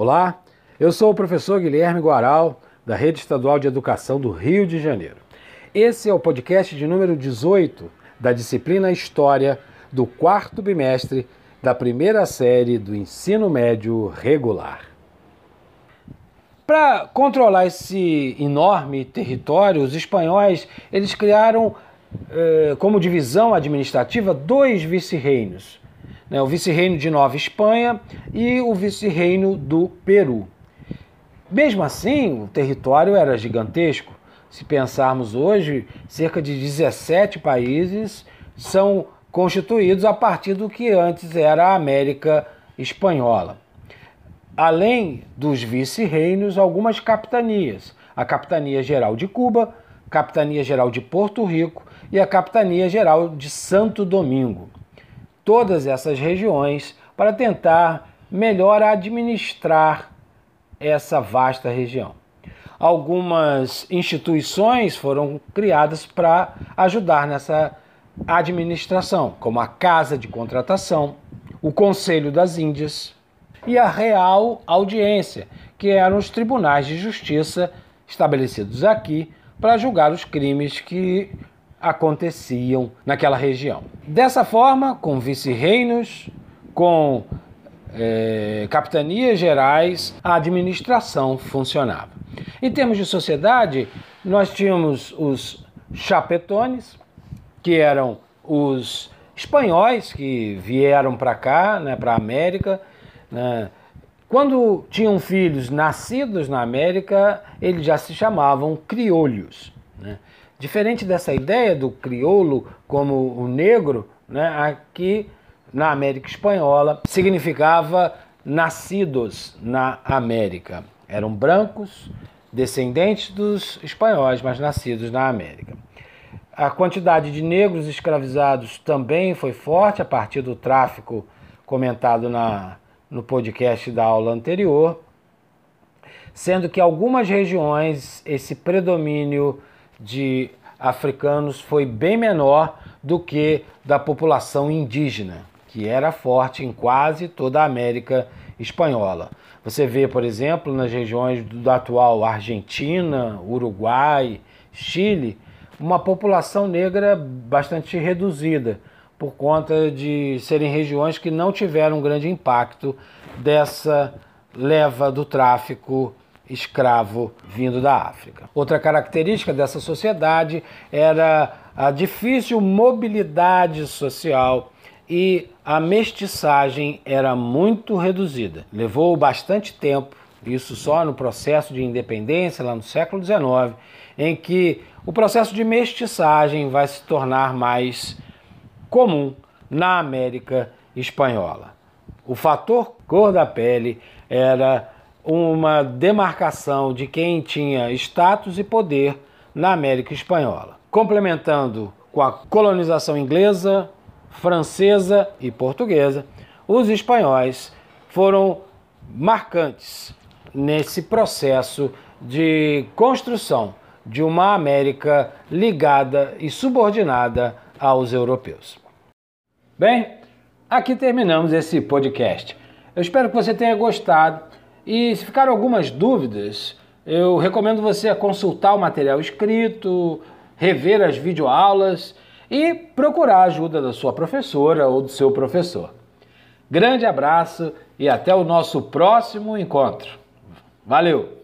Olá, eu sou o professor Guilherme Guaral, da Rede Estadual de Educação do Rio de Janeiro. Esse é o podcast de número 18 da disciplina História do quarto bimestre da primeira série do ensino médio regular. Para controlar esse enorme território, os espanhóis eles criaram eh, como divisão administrativa dois vice-reinos, né, o vice-reino de Nova Espanha e o vice-reino do Peru. Mesmo assim, o território era gigantesco. Se pensarmos hoje, cerca de 17 países são constituídos a partir do que antes era a América Espanhola. Além dos vice-reinos, algumas capitanias: a Capitania Geral de Cuba, Capitania Geral de Porto Rico e a Capitania Geral de Santo Domingo todas essas regiões para tentar melhor administrar essa vasta região. Algumas instituições foram criadas para ajudar nessa administração, como a Casa de Contratação, o Conselho das Índias e a Real Audiência, que eram os tribunais de justiça estabelecidos aqui para julgar os crimes que aconteciam naquela região. Dessa forma, com vice-reinos, com é, capitanias gerais, a administração funcionava. Em termos de sociedade, nós tínhamos os chapetones, que eram os espanhóis que vieram para cá, né, para a América. Né. Quando tinham filhos nascidos na América, eles já se chamavam criolhos. Né. Diferente dessa ideia do crioulo como o negro, né, aqui na América Espanhola significava nascidos na América. Eram brancos, descendentes dos espanhóis, mas nascidos na América. A quantidade de negros escravizados também foi forte a partir do tráfico comentado na, no podcast da aula anterior, sendo que algumas regiões esse predomínio de africanos foi bem menor do que da população indígena, que era forte em quase toda a América espanhola. Você vê, por exemplo, nas regiões da atual Argentina, Uruguai, Chile, uma população negra bastante reduzida, por conta de serem regiões que não tiveram um grande impacto dessa leva do tráfico escravo vindo da África. Outra característica dessa sociedade era a difícil mobilidade social e a mestiçagem era muito reduzida. Levou bastante tempo, isso só no processo de independência, lá no século XIX, em que o processo de mestiçagem vai se tornar mais comum na América Espanhola. O fator cor da pele era uma demarcação de quem tinha status e poder na América Espanhola, complementando com a colonização inglesa, francesa e portuguesa, os espanhóis foram marcantes nesse processo de construção de uma América ligada e subordinada aos europeus. Bem, aqui terminamos esse podcast. Eu espero que você tenha gostado e se ficaram algumas dúvidas, eu recomendo você consultar o material escrito, rever as videoaulas e procurar a ajuda da sua professora ou do seu professor. Grande abraço e até o nosso próximo encontro. Valeu!